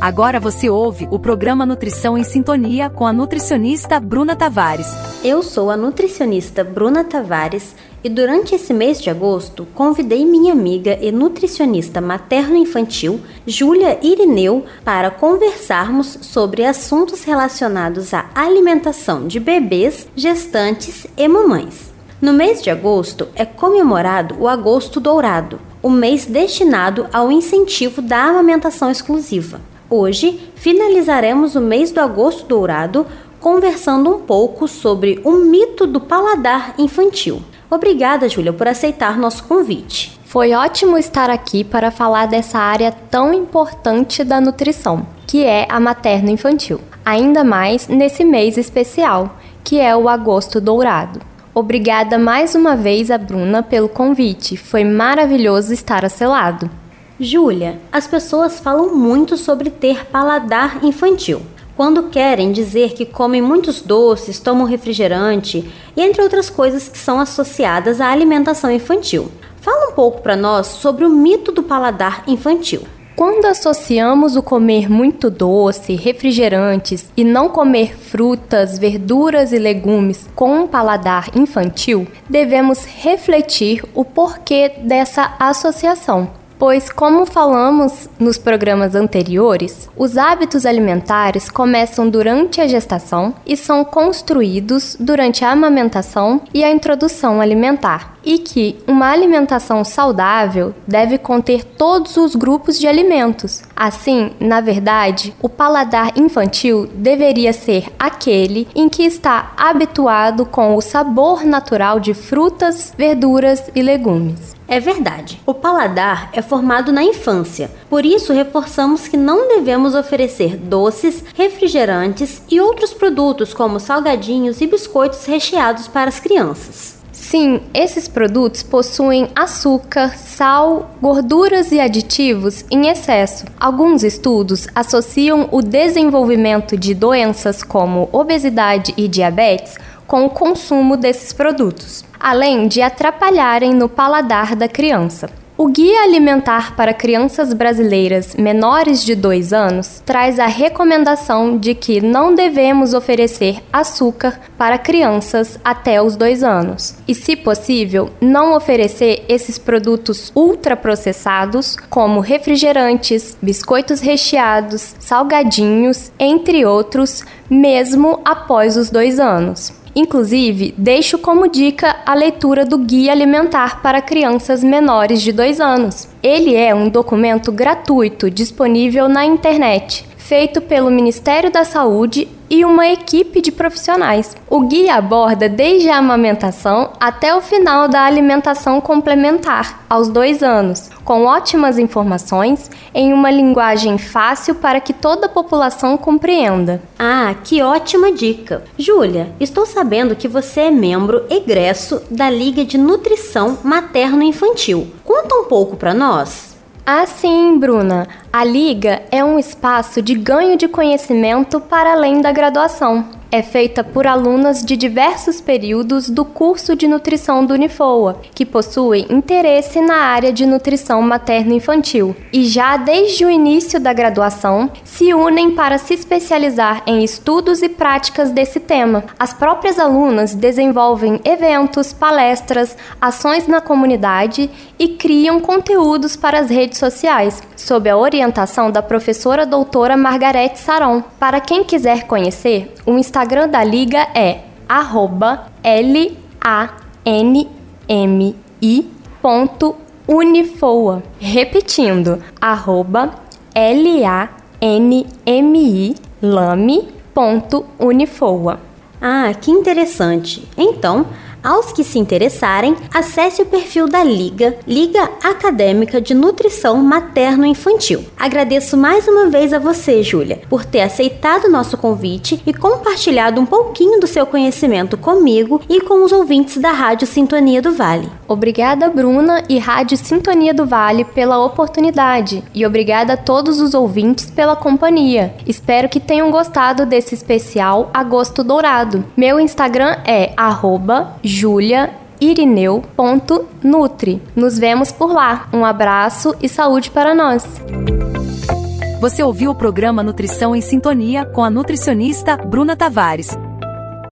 Agora você ouve o programa Nutrição em Sintonia com a nutricionista Bruna Tavares. Eu sou a nutricionista Bruna Tavares e durante esse mês de agosto convidei minha amiga e nutricionista materno-infantil, Júlia Irineu, para conversarmos sobre assuntos relacionados à alimentação de bebês, gestantes e mamães. No mês de agosto é comemorado o Agosto Dourado, o mês destinado ao incentivo da amamentação exclusiva. Hoje finalizaremos o mês do agosto dourado conversando um pouco sobre o mito do paladar infantil. Obrigada, Júlia, por aceitar nosso convite. Foi ótimo estar aqui para falar dessa área tão importante da nutrição, que é a materno-infantil. Ainda mais nesse mês especial, que é o agosto dourado. Obrigada mais uma vez a Bruna pelo convite. Foi maravilhoso estar a seu lado. Júlia, as pessoas falam muito sobre ter paladar infantil. Quando querem dizer que comem muitos doces, tomam refrigerante e entre outras coisas que são associadas à alimentação infantil. Fala um pouco para nós sobre o mito do paladar infantil. Quando associamos o comer muito doce, refrigerantes e não comer frutas, verduras e legumes com um paladar infantil, devemos refletir o porquê dessa associação pois, como falamos nos programas anteriores, os hábitos alimentares começam durante a gestação e são construídos durante a amamentação e a introdução alimentar, e que uma alimentação saudável deve conter todos os grupos de alimentos. Assim, na verdade, o paladar infantil deveria ser aquele em que está habituado com o sabor natural de frutas, verduras e legumes. É verdade. O paladar é formado na infância. Por isso, reforçamos que não devemos oferecer doces, refrigerantes e outros produtos como salgadinhos e biscoitos recheados para as crianças. Sim, esses produtos possuem açúcar, sal, gorduras e aditivos em excesso. Alguns estudos associam o desenvolvimento de doenças como obesidade e diabetes com o consumo desses produtos além de atrapalharem no paladar da criança. O Guia Alimentar para Crianças Brasileiras Menores de 2 anos traz a recomendação de que não devemos oferecer açúcar para crianças até os 2 anos e, se possível, não oferecer esses produtos ultraprocessados como refrigerantes, biscoitos recheados, salgadinhos, entre outros, mesmo após os 2 anos. Inclusive, deixo como dica a leitura do Guia Alimentar para Crianças Menores de 2 anos. Ele é um documento gratuito disponível na internet, feito pelo Ministério da Saúde e uma equipe de profissionais. O guia aborda desde a amamentação até o final da alimentação complementar, aos dois anos, com ótimas informações em uma linguagem fácil para que toda a população compreenda. Ah, que ótima dica! Júlia, estou sabendo que você é membro egresso da Liga de Nutrição Materno-Infantil. Conta um pouco para nós. Ah, sim, Bruna. A Liga é um espaço de ganho de conhecimento para além da graduação é feita por alunas de diversos períodos do curso de nutrição do Unifoa, que possuem interesse na área de nutrição materno-infantil e já desde o início da graduação se unem para se especializar em estudos e práticas desse tema. As próprias alunas desenvolvem eventos, palestras, ações na comunidade e criam conteúdos para as redes sociais, sob a orientação da professora doutora Margarete Saron. Para quem quiser conhecer, o Instagram Instagram da Liga é L-A-N-M-I.unifoa. Repetindo, arroba L-A-N-M-I. Ah, que interessante. Então, aos que se interessarem, acesse o perfil da Liga, Liga Acadêmica de Nutrição Materno-Infantil. Agradeço mais uma vez a você, Júlia, por ter aceitado nosso convite e compartilhado um pouquinho do seu conhecimento comigo e com os ouvintes da Rádio Sintonia do Vale. Obrigada, Bruna e Rádio Sintonia do Vale, pela oportunidade e obrigada a todos os ouvintes pela companhia. Espero que tenham gostado desse especial Agosto Dourado. Meu Instagram é arroba juliairineu.nutri. Nos vemos por lá. Um abraço e saúde para nós! Você ouviu o programa Nutrição em Sintonia com a nutricionista Bruna Tavares.